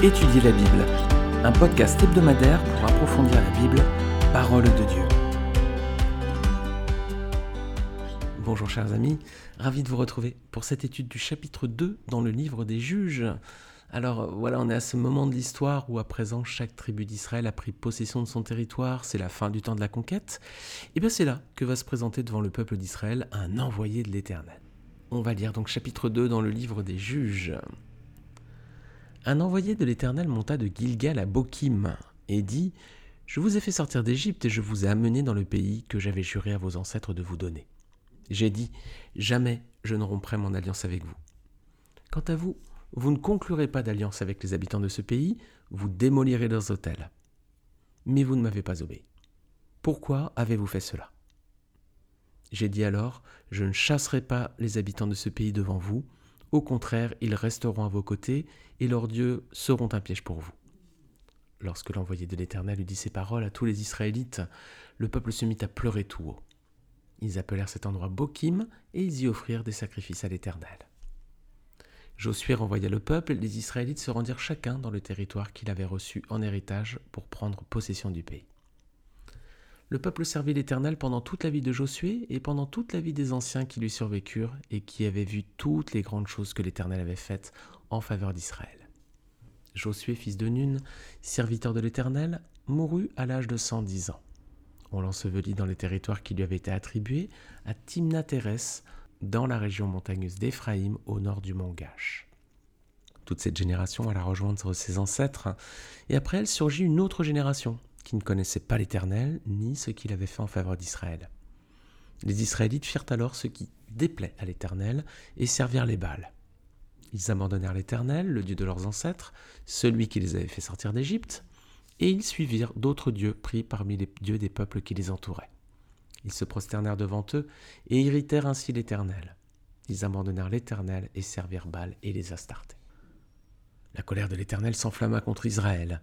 Étudier la Bible, un podcast hebdomadaire pour approfondir la Bible, parole de Dieu. Bonjour chers amis, ravi de vous retrouver pour cette étude du chapitre 2 dans le livre des juges. Alors voilà, on est à ce moment de l'histoire où à présent chaque tribu d'Israël a pris possession de son territoire, c'est la fin du temps de la conquête. Et bien c'est là que va se présenter devant le peuple d'Israël un envoyé de l'Éternel. On va lire donc chapitre 2 dans le livre des juges. Un envoyé de l'Éternel monta de Gilgal à Bokim et dit Je vous ai fait sortir d'Égypte et je vous ai amené dans le pays que j'avais juré à vos ancêtres de vous donner. J'ai dit Jamais je ne romprai mon alliance avec vous. Quant à vous, vous ne conclurez pas d'alliance avec les habitants de ce pays, vous démolirez leurs hôtels. Mais vous ne m'avez pas obéi. Pourquoi avez-vous fait cela? J'ai dit alors Je ne chasserai pas les habitants de ce pays devant vous, au contraire, ils resteront à vos côtés, et leurs dieux seront un piège pour vous. Lorsque l'envoyé de l'Éternel eut dit ces paroles à tous les Israélites, le peuple se mit à pleurer tout haut. Ils appelèrent cet endroit Bokim, et ils y offrirent des sacrifices à l'Éternel. Josué renvoya le peuple, les Israélites se rendirent chacun dans le territoire qu'il avait reçu en héritage pour prendre possession du pays. Le peuple servit l'Éternel pendant toute la vie de Josué et pendant toute la vie des anciens qui lui survécurent et qui avaient vu toutes les grandes choses que l'Éternel avait faites en faveur d'Israël. Josué, fils de Nun, serviteur de l'Éternel, mourut à l'âge de 110 ans. On l'ensevelit dans les territoires qui lui avaient été attribués, à Timnath-Hérès, dans la région montagneuse d'Éphraïm, au nord du mont Gash. Toute cette génération alla rejoindre ses ancêtres, et après elle surgit une autre génération, qui ne connaissaient pas l'Éternel ni ce qu'il avait fait en faveur d'Israël. Les Israélites firent alors ce qui déplaît à l'Éternel et servirent les Baals. Ils abandonnèrent l'Éternel, le Dieu de leurs ancêtres, celui qui les avait fait sortir d'Égypte, et ils suivirent d'autres dieux pris parmi les dieux des peuples qui les entouraient. Ils se prosternèrent devant eux et irritèrent ainsi l'Éternel. Ils abandonnèrent l'Éternel et servirent Baal et les Astartés. La colère de l'Éternel s'enflamma contre Israël.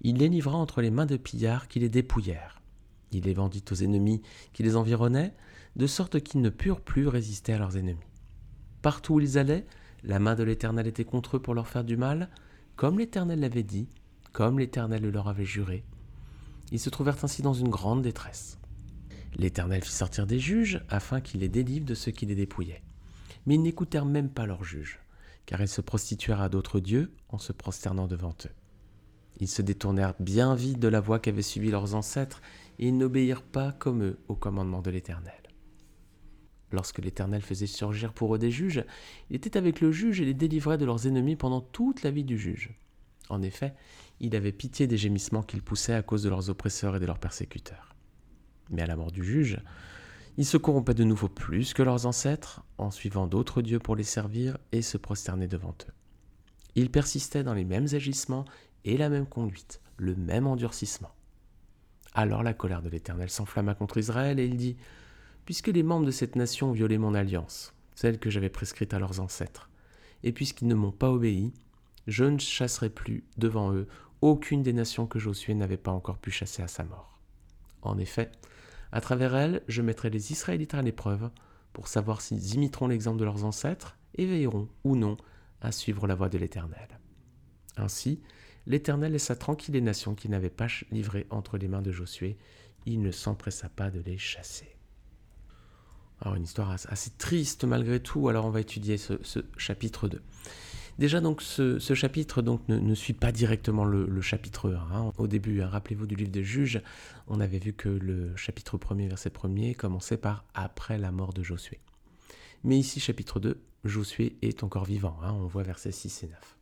Il les livra entre les mains de pillards qui les dépouillèrent. Il les vendit aux ennemis qui les environnaient, de sorte qu'ils ne purent plus résister à leurs ennemis. Partout où ils allaient, la main de l'Éternel était contre eux pour leur faire du mal, comme l'Éternel l'avait dit, comme l'Éternel le leur avait juré. Ils se trouvèrent ainsi dans une grande détresse. L'Éternel fit sortir des juges afin qu'ils les délivrent de ceux qui les dépouillaient. Mais ils n'écoutèrent même pas leurs juges car ils se prostituèrent à d'autres dieux en se prosternant devant eux. Ils se détournèrent bien vite de la voie qu'avaient suivie leurs ancêtres, et ils n'obéirent pas comme eux au commandement de l'Éternel. Lorsque l'Éternel faisait surgir pour eux des juges, il était avec le juge et les délivrait de leurs ennemis pendant toute la vie du juge. En effet, il avait pitié des gémissements qu'ils poussaient à cause de leurs oppresseurs et de leurs persécuteurs. Mais à la mort du juge, ils se corrompaient de nouveau plus que leurs ancêtres en suivant d'autres dieux pour les servir et se prosterner devant eux. Ils persistaient dans les mêmes agissements et la même conduite, le même endurcissement. Alors la colère de l'Éternel s'enflamma contre Israël et il dit Puisque les membres de cette nation ont violé mon alliance, celle que j'avais prescrite à leurs ancêtres, et puisqu'ils ne m'ont pas obéi, je ne chasserai plus devant eux aucune des nations que Josué n'avait pas encore pu chasser à sa mort. En effet, à travers elle, je mettrai les Israélites à l'épreuve pour savoir s'ils imiteront l'exemple de leurs ancêtres et veilleront ou non à suivre la voie de l'Éternel. Ainsi, l'Éternel laissa tranquille les nations qui n'avaient pas livré entre les mains de Josué. Il ne s'empressa pas de les chasser. Alors une histoire assez triste malgré tout, alors on va étudier ce, ce chapitre 2. Déjà, donc, ce, chapitre ne, suit pas directement le, chapitre 1. Hein. Au début, hein, rappelez-vous du livre des juges, on avait vu que le chapitre 1 verset 1er commençait par après la mort de Josué. Mais ici, chapitre 2, Josué est encore vivant. Hein. on voit versets 6 et 9.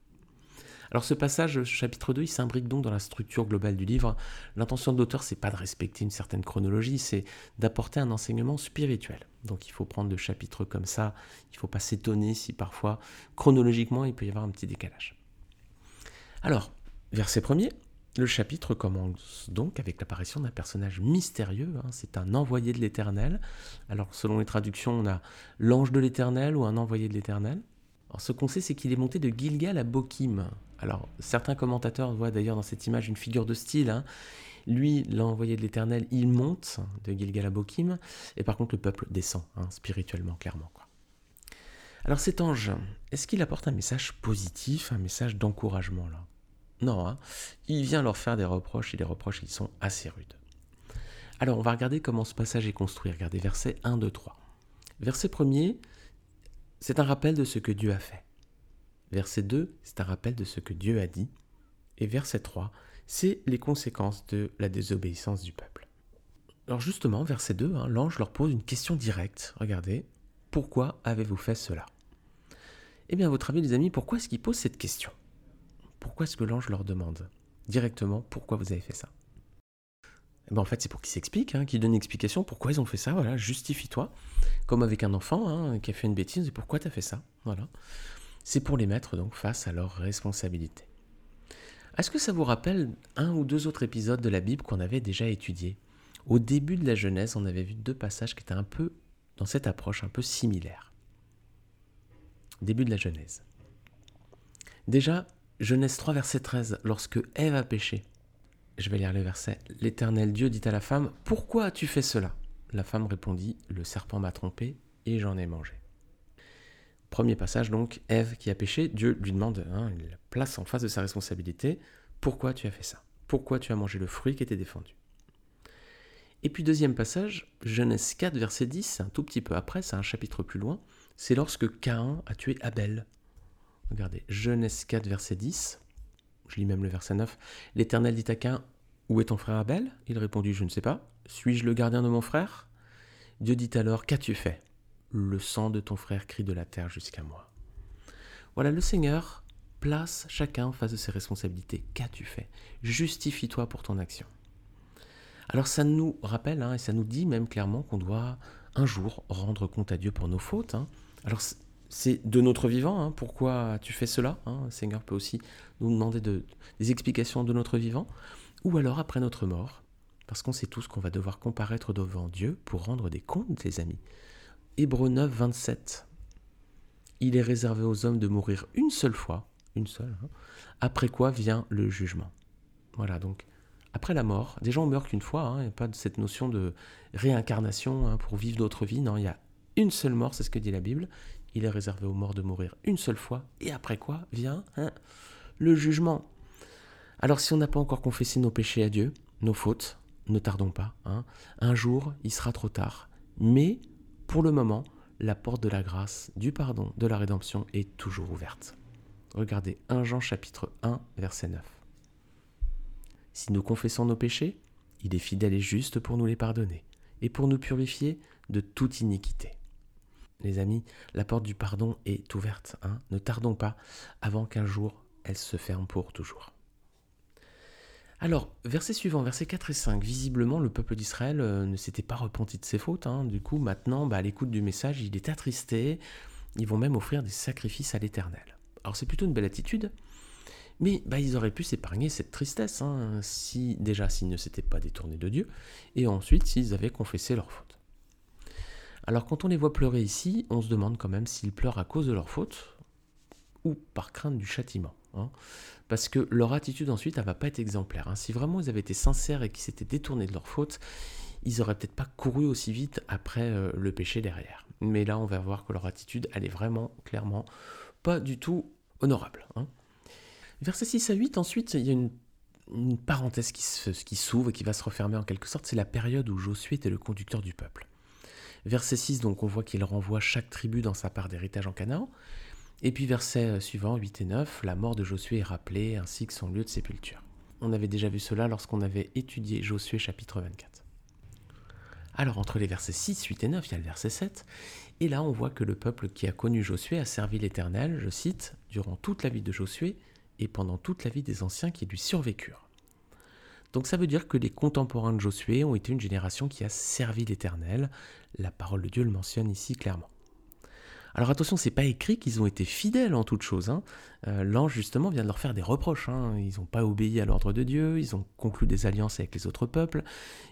Alors ce passage, chapitre 2, il s'imbrique donc dans la structure globale du livre. L'intention de l'auteur, c'est pas de respecter une certaine chronologie, c'est d'apporter un enseignement spirituel. Donc il faut prendre le chapitre comme ça, il ne faut pas s'étonner si parfois, chronologiquement, il peut y avoir un petit décalage. Alors, verset premier, le chapitre commence donc avec l'apparition d'un personnage mystérieux, hein. c'est un envoyé de l'Éternel. Alors selon les traductions, on a l'ange de l'Éternel ou un envoyé de l'Éternel. Alors ce qu'on sait, c'est qu'il est monté de Gilgal à Bokim. Alors, certains commentateurs voient d'ailleurs dans cette image une figure de style. Hein. Lui, l'envoyé de l'Éternel, il monte de Gilgal à Bokim, et par contre le peuple descend, hein, spirituellement, clairement. Alors cet ange, est-ce qu'il apporte un message positif, un message d'encouragement là? Non, hein. il vient leur faire des reproches et des reproches qui sont assez rudes. Alors on va regarder comment ce passage est construit. Regardez verset 1, 2, 3. Verset 1 c'est un rappel de ce que Dieu a fait. Verset 2, c'est un rappel de ce que Dieu a dit. Et verset 3, c'est les conséquences de la désobéissance du peuple. Alors justement, verset 2, hein, l'ange leur pose une question directe. Regardez, pourquoi avez-vous fait cela? Eh bien, à votre avis, les amis, pourquoi est-ce qu'il pose cette question? Pourquoi est-ce que l'ange leur demande directement pourquoi vous avez fait ça? Eh ben, en fait, c'est pour qu'ils s'expliquent, hein, qu'ils donnent une explication pourquoi ils ont fait ça? Voilà, justifie-toi. Comme avec un enfant hein, qui a fait une bêtise, et pourquoi tu as fait ça? Voilà. C'est pour les mettre donc face à leurs responsabilités. Est-ce que ça vous rappelle un ou deux autres épisodes de la Bible qu'on avait déjà étudiés? Au début de la Genèse, on avait vu deux passages qui étaient un peu dans cette approche un peu similaire. Début de la Genèse. Déjà, Genèse 3, verset 13, lorsque Ève a péché, je vais lire le verset. L'Éternel Dieu dit à la femme, Pourquoi as-tu fait cela? La femme répondit, Le serpent m'a trompé et j'en ai mangé. Premier passage donc, Ève qui a péché, Dieu lui demande, hein, il la place en face de sa responsabilité, Pourquoi tu as fait ça? Pourquoi tu as mangé le fruit qui était défendu? Et puis deuxième passage, Genèse 4, verset 10, un tout petit peu après, c'est un chapitre plus loin, c'est lorsque Caïn a tué Abel. Regardez, Genèse 4, verset 10, je lis même le verset 9. L'Éternel dit à Cain Où est ton frère Abel? Il répondit Je ne sais pas. Suis-je le gardien de mon frère? Dieu dit alors Qu'as-tu fait? Le sang de ton frère crie de la terre jusqu'à moi. Voilà, le Seigneur place chacun en face de ses responsabilités. Qu'as-tu fait? Justifie-toi pour ton action. Alors ça nous rappelle, hein, et ça nous dit même clairement qu'on doit un jour rendre compte à Dieu pour nos fautes. Hein. Alors c'est de notre vivant. Hein. Pourquoi tu fais cela? Le Seigneur peut aussi nous demander des explications de notre vivant. Ou alors après notre mort, parce qu'on sait tous qu'on va devoir comparaître devant Dieu pour rendre des comptes, les amis. Hébreu 9, 27. Il est réservé aux hommes de mourir une seule fois, une seule, hein. après quoi vient le jugement. Voilà, donc après la mort, déjà on meurt qu'une fois, il n'y a pas de cette notion de réincarnation pour vivre d'autres vies, non, il y a une seule mort, c'est ce que dit la Bible, il est réservé aux morts de mourir une seule fois, et après quoi vient hein, le jugement. Alors si on n'a pas encore confessé nos péchés à Dieu, nos fautes, ne tardons pas. Hein. Un jour, il sera trop tard. Mais pour le moment, la porte de la grâce, du pardon, de la rédemption est toujours ouverte. Regardez 1 Jean chapitre 1 verset 9. Si nous confessons nos péchés, il est fidèle et juste pour nous les pardonner et pour nous purifier de toute iniquité. Les amis, la porte du pardon est ouverte. Hein. ne tardons pas avant qu'un jour elle se ferme pour toujours. Alors, verset suivant, versets 4 et 5. Visiblement, le peuple d'Israël euh, ne s'était pas repenti de ses fautes. Hein. Du coup, maintenant, bah, à l'écoute du message, il est attristé. Ils vont même offrir des sacrifices à l'Éternel. Alors, c'est plutôt une belle attitude. Mais bah, ils auraient pu s'épargner cette tristesse, hein, déjà s'ils ne s'étaient pas détournés de Dieu, et ensuite s'ils avaient confessé leurs fautes. Alors quand on les voit pleurer ici, on se demande quand même s'ils pleurent à cause de leur faute ou par crainte du châtiment. Hein. Parce que leur attitude ensuite, elle va pas être exemplaire. Hein. Si vraiment ils avaient été sincères et qu'ils s'étaient détournés de leur faute, ils auraient peut-être pas couru aussi vite après euh, le péché derrière. Mais là, on va voir que leur attitude, elle est vraiment, clairement, pas du tout honorable. Hein. Verset 6 à 8, ensuite, il y a une, parenthèse qui s'ouvre et qui va se refermer en quelque sorte. C'est la période où Josué était le conducteur du peuple. Verset 6, donc on voit qu'il renvoie chaque tribu dans sa part d'héritage en Canaan. Et puis verset euh, suivant, 8 et 9, la mort de Josué est rappelée ainsi que son lieu de sépulture. On avait déjà vu cela lorsqu'on avait étudié Josué chapitre 24. Alors entre les versets 6, 8 et 9, il y a le verset 7, et là on voit que le peuple qui a connu Josué a servi l'Éternel, je cite, durant toute la vie de Josué et pendant toute la vie des anciens qui lui survécurent. Donc ça veut dire que les contemporains de Josué ont été une génération qui a servi l'Éternel. La parole de Dieu le mentionne ici clairement. Alors attention, c'est pas écrit qu'ils ont été fidèles en toute chose. Hein. Euh, l'ange justement vient de leur faire des reproches. Hein. Ils n'ont pas obéi à l'ordre de Dieu, ils ont conclu des alliances avec les autres peuples,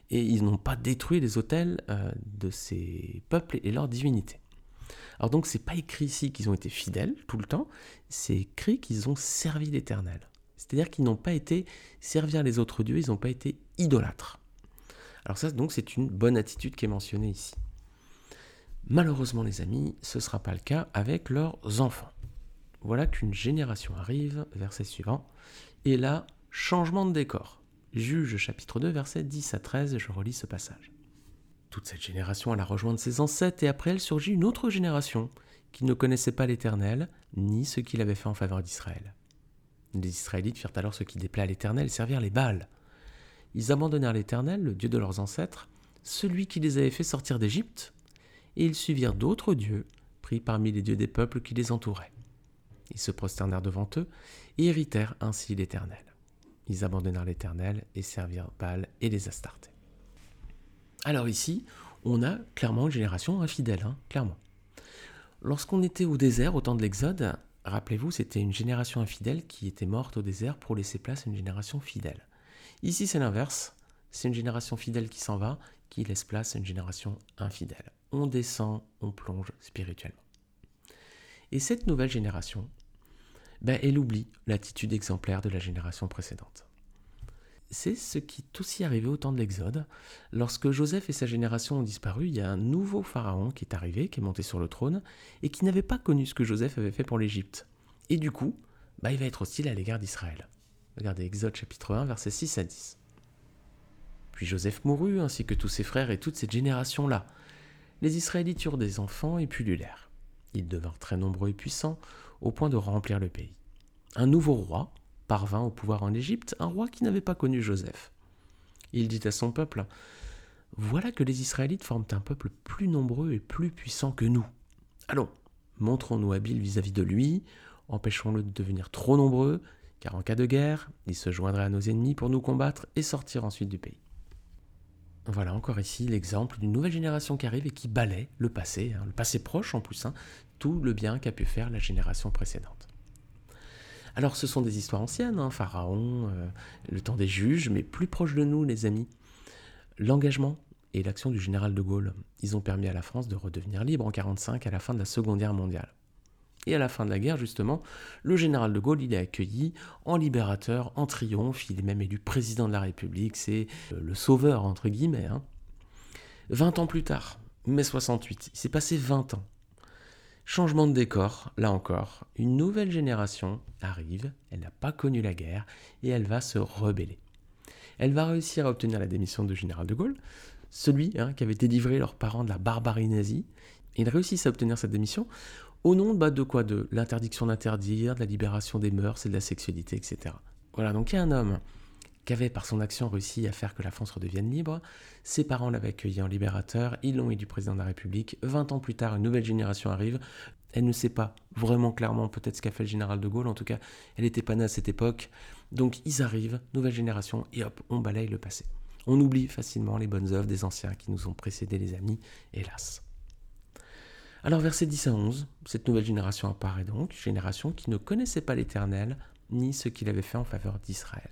et ils n'ont pas détruit les autels euh, de ces peuples et leurs divinités. Alors donc c'est pas écrit ici qu'ils ont été fidèles tout le temps, c'est écrit qu'ils ont servi l'Éternel. C'est-à-dire qu'ils n'ont pas été servir les autres dieux, ils n'ont pas été idolâtres. Alors ça, donc, c'est une bonne attitude qui est mentionnée ici. Malheureusement, les amis, ce ne sera pas le cas avec leurs enfants. Voilà qu'une génération arrive, verset suivant. Et là, changement de décor. Juge chapitre 2, versets 10 à 13, je relis ce passage. Toute cette génération alla rejoindre ses ancêtres, et après elle surgit une autre génération qui ne connaissait pas l'Éternel, ni ce qu'il avait fait en faveur d'Israël. Les Israélites firent alors ce qui déplaît à l'Éternel, servirent les Baals. Ils abandonnèrent l'Éternel, le Dieu de leurs ancêtres, celui qui les avait fait sortir d'Égypte, et ils suivirent d'autres dieux, pris parmi les dieux des peuples qui les entouraient. Ils se prosternèrent devant eux, et héritèrent ainsi l'Éternel. Ils abandonnèrent l'Éternel et servirent Baal et les Astartés. Alors ici, on a clairement une génération infidèle, hein, clairement. Lorsqu'on était au désert au temps de l'Exode, rappelez-vous, c'était une génération infidèle qui était morte au désert pour laisser place à une génération fidèle. Ici, c'est l'inverse. C'est une génération fidèle qui s'en va, qui laisse place à une génération infidèle. On descend, on plonge spirituellement. Et cette nouvelle génération, ben, elle oublie l'attitude exemplaire de la génération précédente. C'est ce qui est aussi arrivé au temps de l'Exode. Lorsque Joseph et sa génération ont disparu, il y a un nouveau pharaon qui est arrivé, qui est monté sur le trône, et qui n'avait pas connu ce que Joseph avait fait pour l'Égypte. Et du coup, bah, il va être hostile à l'égard d'Israël. Regardez Exode chapitre 1, versets 6 à 10. Puis Joseph mourut, ainsi que tous ses frères et toute cette génération-là. Les Israélites eurent des enfants et pullulèrent. Ils devinrent très nombreux et puissants, au point de remplir le pays. Un nouveau roi parvint au pouvoir en Égypte, un roi qui n'avait pas connu Joseph. Il dit à son peuple Voilà que les Israélites forment un peuple plus nombreux et plus puissant que nous. Allons, montrons-nous habiles vis-à-vis de lui, empêchons-le de devenir trop nombreux, car en cas de guerre, il se joindrait à nos ennemis pour nous combattre et sortir ensuite du pays. Voilà encore ici l'exemple d'une nouvelle génération qui arrive et qui balaie le passé, hein, le passé proche en plus, hein, tout le bien qu'a pu faire la génération précédente. Alors ce sont des histoires anciennes, hein, Pharaon, euh, le temps des juges, mais plus proche de nous les amis. L'engagement et l'action du général de Gaulle, ils ont permis à la France de redevenir libre en 1945 à la fin de la Seconde Guerre mondiale. Et à la fin de la guerre, justement, le général de Gaulle, il est accueilli en libérateur, en triomphe, il est même élu président de la République, c'est euh, le sauveur, entre guillemets. 20 hein. ans plus tard, mai 68, il s'est passé 20 ans. Changement de décor, là encore, une nouvelle génération arrive, elle n'a pas connu la guerre, et elle va se rebeller. Elle va réussir à obtenir la démission du général de Gaulle, celui hein, qui avait délivré leurs parents de la barbarie nazie. Ils réussissent à obtenir cette démission au nom bah, de quoi? De l'interdiction d'interdire, de la libération des mœurs et de la sexualité, etc. Voilà, donc il y a un homme qui avait par son action réussi à faire que la France redevienne libre. Ses parents l'avaient accueilli en libérateur, ils l'ont élu président de la République. 20 ans plus tard, une nouvelle génération arrive. Elle ne sait pas vraiment clairement peut-être ce qu'a fait le général de Gaulle, en tout cas, elle n'était pas née à cette époque. Donc ils arrivent, nouvelle génération, et hop, on balaye le passé. On oublie facilement les bonnes œuvres des anciens qui nous ont précédés, les amis, hélas. Alors verset 10 à 11, cette nouvelle génération apparaît donc, génération qui ne connaissait pas l'Éternel, ni ce qu'il avait fait en faveur d'Israël.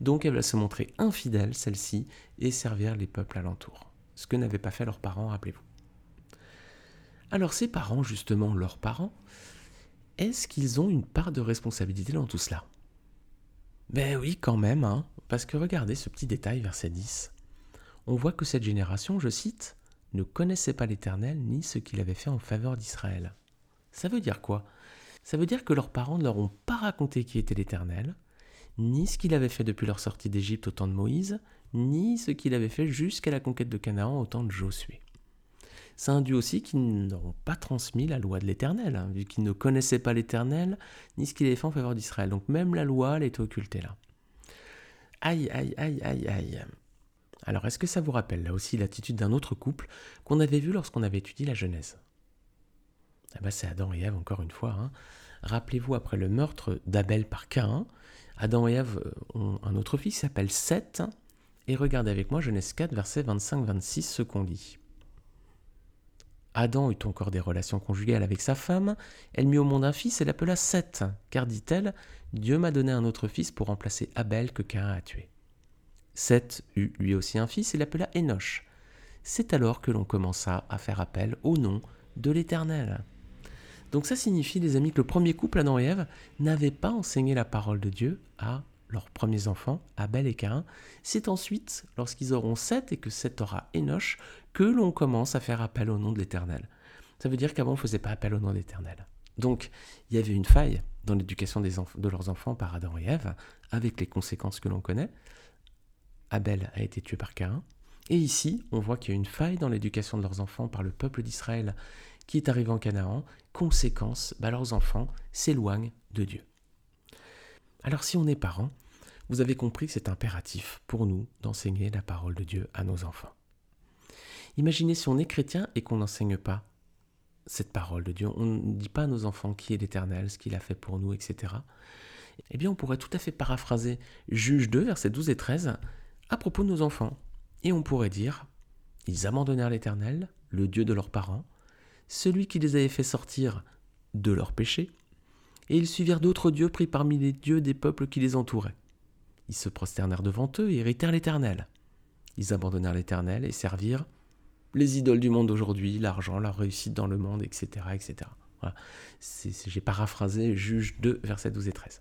Donc elle va se montrer infidèle, celle-ci, et servir les peuples alentours. Ce que n'avaient pas fait leurs parents, rappelez-vous. Alors ces parents, justement, leurs parents, est-ce qu'ils ont une part de responsabilité dans tout cela? Ben oui, quand même, hein, parce que regardez ce petit détail, verset 10. On voit que cette génération, je cite, ne connaissaient pas l'Éternel ni ce qu'il avait fait en faveur d'Israël. Ça veut dire quoi? Ça veut dire que leurs parents ne leur ont pas raconté qui était l'Éternel, ni ce qu'il avait fait depuis leur sortie d'Égypte au temps de Moïse, ni ce qu'il avait fait jusqu'à la conquête de Canaan au temps de Josué. Ça induit aussi qu'ils n'auront pas transmis la loi de l'Éternel, hein, vu qu'ils ne connaissaient pas l'Éternel, ni ce qu'il avait fait en faveur d'Israël. Donc même la loi, elle est occultée là. Aïe, aïe, aïe, aïe, aïe. Alors, est-ce que ça vous rappelle là aussi l'attitude d'un autre couple qu'on avait vu lorsqu'on avait étudié la Genèse? Eh ben, C'est Adam et Ève, encore une fois. Hein. Rappelez-vous, après le meurtre d'Abel par Cain, Adam et Ève euh, ont un autre fils qui s'appelle Seth. Et regardez avec moi Genèse 4, verset 25-26, ce qu'on lit. Adam eut encore des relations conjugales avec sa femme. Elle mit au monde un fils et l'appela Seth, car dit-elle Dieu m'a donné un autre fils pour remplacer Abel que Cain a tué. Seth eut lui aussi un fils et l'appela Enoch. C'est alors que l'on commença à faire appel au nom de l'Éternel. Donc ça signifie, les amis, que le premier couple, Adam et Ève, n'avait pas enseigné la parole de Dieu à leurs premiers enfants, Abel et Cain. C'est ensuite, lorsqu'ils auront Seth et que Seth aura Enoch, que l'on commence à faire appel au nom de l'Éternel. Ça veut dire qu'avant, on ne faisait pas appel au nom de l'Éternel. Donc, il y avait une faille dans l'éducation de leurs enfants par Adam et Ève, avec les conséquences que l'on connaît. Abel a été tué par Caïn. Et ici, on voit qu'il y a une faille dans l'éducation de leurs enfants par le peuple d'Israël qui est arrivé en Canaan. Conséquence, bah, leurs enfants s'éloignent de Dieu. Alors si on est parent, vous avez compris que c'est impératif pour nous d'enseigner la parole de Dieu à nos enfants. Imaginez si on est chrétien et qu'on n'enseigne pas cette parole de Dieu, on ne dit pas à nos enfants qui est l'Éternel, ce qu'il a fait pour nous, etc. Eh bien, on pourrait tout à fait paraphraser Juge 2, versets 12 et 13, à propos de nos enfants. Et on pourrait dire, ils abandonnèrent l'Éternel, le Dieu de leurs parents, celui qui les avait fait sortir de leurs péchés, et ils suivirent d'autres dieux pris parmi les dieux des peuples qui les entouraient. Ils se prosternèrent devant eux et héritèrent l'Éternel. Ils abandonnèrent l'Éternel et servirent les idoles du monde d'aujourd'hui, l'argent, la réussite dans le monde, etc. etc. J'ai paraphrasé Juge 2, versets 12 et 13.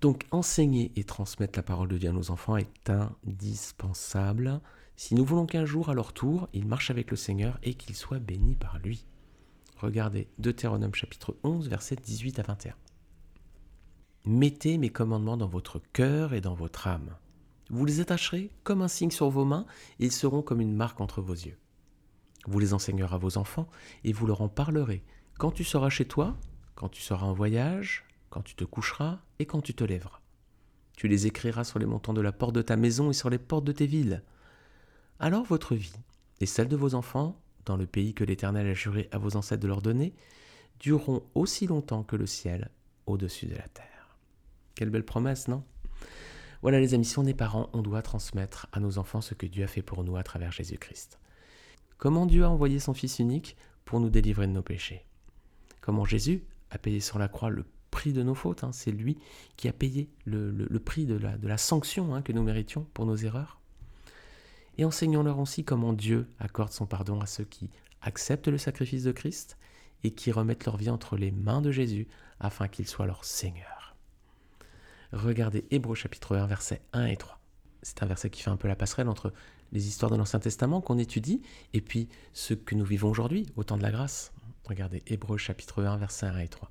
Donc enseigner et transmettre la parole de Dieu à nos enfants est indispensable si nous voulons qu'un jour, à leur tour, ils marchent avec le Seigneur et qu'ils soient bénis par lui. Regardez Deutéronome chapitre 11, versets 18 à 21. Mettez mes commandements dans votre cœur et dans votre âme. Vous les attacherez comme un signe sur vos mains et ils seront comme une marque entre vos yeux. Vous les enseignerez à vos enfants et vous leur en parlerez quand tu seras chez toi, quand tu seras en voyage, quand tu te coucheras et quand tu te lèveras. Tu les écriras sur les montants de la porte de ta maison et sur les portes de tes villes. Alors votre vie et celle de vos enfants, dans le pays que l'Éternel a juré à vos ancêtres de leur donner, dureront aussi longtemps que le ciel au-dessus de la terre. Quelle belle promesse, non? Voilà les amis, si on est parents, on doit transmettre à nos enfants ce que Dieu a fait pour nous à travers Jésus-Christ. Comment Dieu a envoyé son Fils unique pour nous délivrer de nos péchés? Comment Jésus a payé sur la croix le prix de nos fautes hein C'est lui qui a payé le, prix de la, de la sanction hein, que nous méritions pour nos erreurs et enseignons-leur aussi comment Dieu accorde son pardon à ceux qui acceptent le sacrifice de Christ et qui remettent leur vie entre les mains de Jésus afin qu'il soit leur Seigneur. Regardez Hébreux chapitre 1 versets 1 et 3. C'est un verset qui fait un peu la passerelle entre les histoires de l'Ancien Testament qu'on étudie et puis ce que nous vivons aujourd'hui au temps de la grâce. Regardez Hébreux chapitre 1 versets 1 et 3.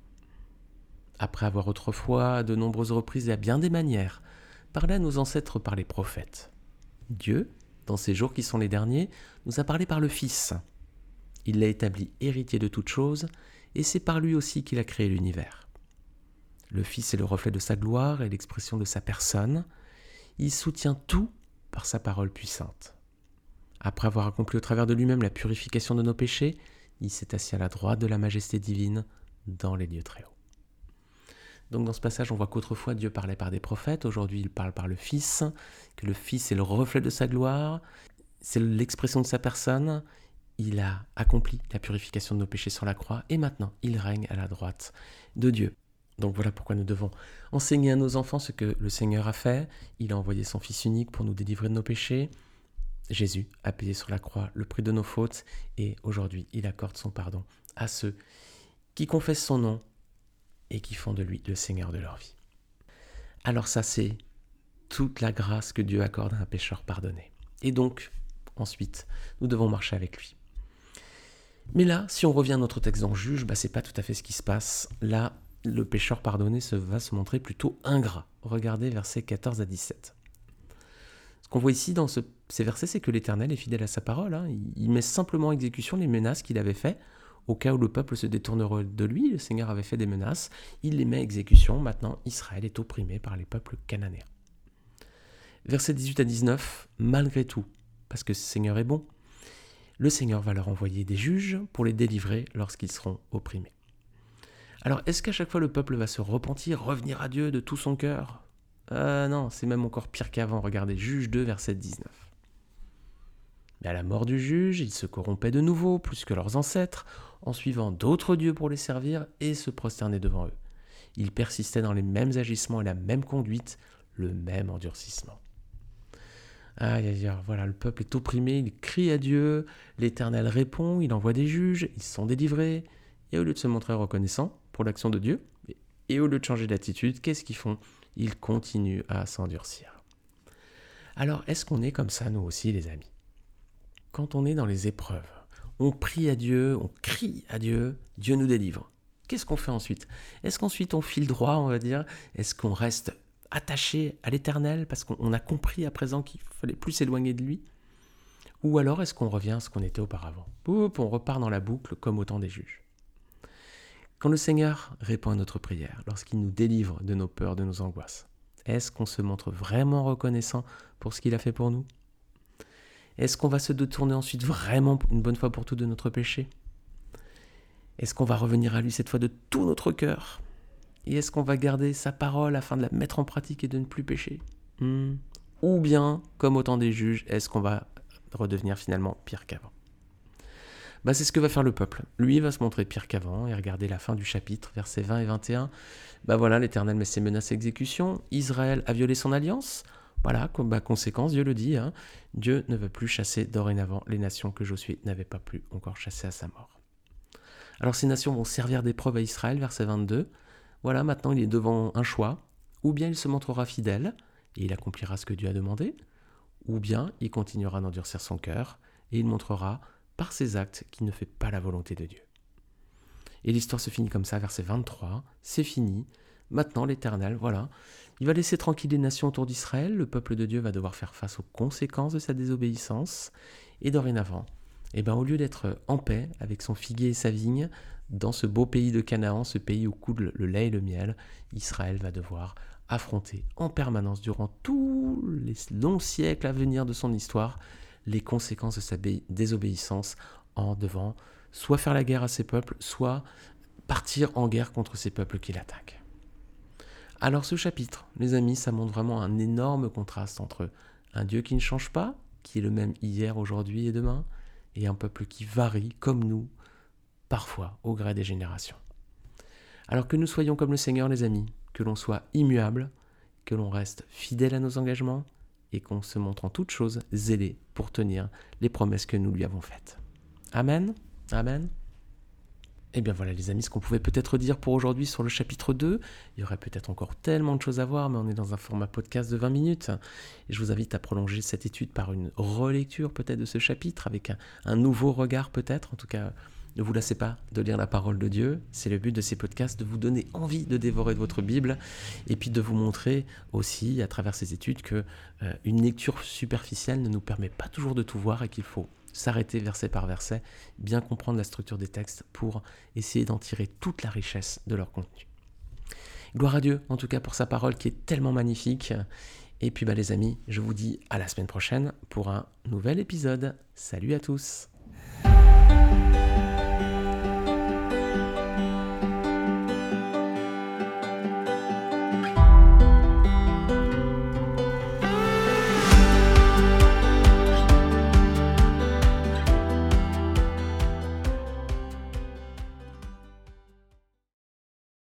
Après avoir autrefois, de nombreuses reprises et à bien des manières, parlé à nos ancêtres par les prophètes, Dieu, dans ces jours qui sont les derniers, nous a parlé par le Fils. Il l'a établi héritier de toutes choses, et c'est par lui aussi qu'il a créé l'univers. Le Fils est le reflet de sa gloire et l'expression de sa personne. Il soutient tout par sa parole puissante. Après avoir accompli au travers de lui-même la purification de nos péchés, il s'est assis à la droite de la majesté divine dans les lieux très hauts. Donc dans ce passage, on voit qu'autrefois Dieu parlait par des prophètes, aujourd'hui il parle par le Fils, que le Fils est le reflet de sa gloire, c'est l'expression de sa personne, il a accompli la purification de nos péchés sur la croix, et maintenant il règne à la droite de Dieu. Donc voilà pourquoi nous devons enseigner à nos enfants ce que le Seigneur a fait. Il a envoyé son Fils unique pour nous délivrer de nos péchés. Jésus a payé sur la croix le prix de nos fautes et aujourd'hui il accorde son pardon à ceux qui confessent son nom et qui font de lui le Seigneur de leur vie. Alors ça, c'est toute la grâce que Dieu accorde à un pécheur pardonné. Et donc, ensuite, nous devons marcher avec lui. Mais là, si on revient à notre texte en juge, bah, c'est pas tout à fait ce qui se passe. Là, le pécheur pardonné se, va se montrer plutôt ingrat. Regardez versets 14 à 17. Ce qu'on voit ici dans ces versets, c'est que l'Éternel est fidèle à sa parole. Hein. Il met simplement en exécution les menaces qu'il avait faites au cas où le peuple se détournerait de lui, le Seigneur avait fait des menaces, il les met à exécution, maintenant Israël est opprimé par les peuples cananéens. Versets 18 à 19, malgré tout, parce que le Seigneur est bon, le Seigneur va leur envoyer des juges pour les délivrer lorsqu'ils seront opprimés. Alors, est-ce qu'à chaque fois le peuple va se repentir, revenir à Dieu de tout son cœur? Euh, Non, c'est même encore pire qu'avant. Regardez, Juge 2, verset 19. Mais à la mort du juge, ils se corrompaient de nouveau, plus que leurs ancêtres, en suivant d'autres dieux pour les servir et se prosterner devant eux. Ils persistaient dans les mêmes agissements et la même conduite, le même endurcissement. Aïe, aïe, voilà, le peuple est opprimé, il crie à Dieu, l'Éternel répond, il envoie des juges, ils sont délivrés, et au lieu de se montrer reconnaissant pour l'action de Dieu, et au lieu de changer d'attitude, qu'est-ce qu'ils font? Ils continuent à s'endurcir. Alors, est-ce qu'on est comme ça, nous aussi, les amis? Quand on est dans les épreuves, on prie à Dieu, on crie à Dieu, Dieu nous délivre. qu'est-ce qu'on fait ensuite? Est-ce qu'ensuite on file droit, on va dire? Est-ce qu'on reste attaché à l'éternel parce qu'on a compris à présent qu'il fallait plus s'éloigner de lui? Ou alors est-ce qu'on revient à ce qu'on était auparavant? On repart dans la boucle comme au temps des juges. Quand le Seigneur répond à notre prière, lorsqu'il nous délivre de nos peurs, de nos angoisses, est-ce qu'on se montre vraiment reconnaissant pour ce qu'il a fait pour nous? Est-ce qu'on va se détourner ensuite vraiment une bonne fois pour toutes de notre péché? Est-ce qu'on va revenir à lui cette fois de tout notre cœur? Et est-ce qu'on va garder sa parole afin de la mettre en pratique et de ne plus pécher? Hmm. Ou bien, comme au temps des juges, est-ce qu'on va redevenir finalement pire qu'avant? Bah, c'est ce que va faire le peuple. Lui va se montrer pire qu'avant, et regardez la fin du chapitre, versets 20 et 21. Bah voilà, l'Éternel met ses menaces à exécution. Israël a violé son alliance. Voilà, comme bah, conséquence, Dieu le dit, hein. Dieu ne veut plus chasser dorénavant les nations que Josué n'avait pas pu encore chasser à sa mort. Alors ces nations vont servir d'épreuve à Israël, verset 22. Voilà, maintenant il est devant un choix. Ou bien il se montrera fidèle, et il accomplira ce que Dieu a demandé, ou bien il continuera d'endurcir son cœur, et il montrera par ses actes qui ne fait pas la volonté de Dieu. Et l'histoire se finit comme ça, verset 23, c'est fini, maintenant l'Éternel, voilà, il va laisser tranquille les nations autour d'Israël, le peuple de Dieu va devoir faire face aux conséquences de sa désobéissance, et dorénavant, eh ben, au lieu d'être en paix avec son figuier et sa vigne, dans ce beau pays de Canaan, ce pays où coule le lait et le miel, Israël va devoir affronter en permanence durant tous les longs siècles à venir de son histoire les conséquences de sa désobéissance en devant soit faire la guerre à ses peuples, soit partir en guerre contre ces peuples qui l'attaquent. Alors ce chapitre, les amis, ça montre vraiment un énorme contraste entre un Dieu qui ne change pas, qui est le même hier, aujourd'hui et demain, et un peuple qui varie comme nous, parfois au gré des générations. Alors que nous soyons comme le Seigneur, les amis, que l'on soit immuable, que l'on reste fidèle à nos engagements, et qu'on se montre en toute chose zélé pour tenir les promesses que nous lui avons faites. Amen. Amen. Et eh bien voilà les amis, ce qu'on pouvait peut-être dire pour aujourd'hui sur le chapitre 2. Il y aurait peut-être encore tellement de choses à voir, mais on est dans un format podcast de 20 minutes. Et je vous invite à prolonger cette étude par une relecture peut-être de ce chapitre, avec un, nouveau regard peut-être, en tout cas ne vous lassez pas de lire la parole de Dieu. C'est le but de ces podcasts, de vous donner envie de dévorer votre Bible et puis de vous montrer aussi à travers ces études que euh, une lecture superficielle ne nous permet pas toujours de tout voir et qu'il faut s'arrêter verset par verset, bien comprendre la structure des textes pour essayer d'en tirer toute la richesse de leur contenu. Gloire à Dieu, en tout cas pour sa parole qui est tellement magnifique. Et puis bah les amis, je vous dis à la semaine prochaine pour un nouvel épisode. Salut à tous.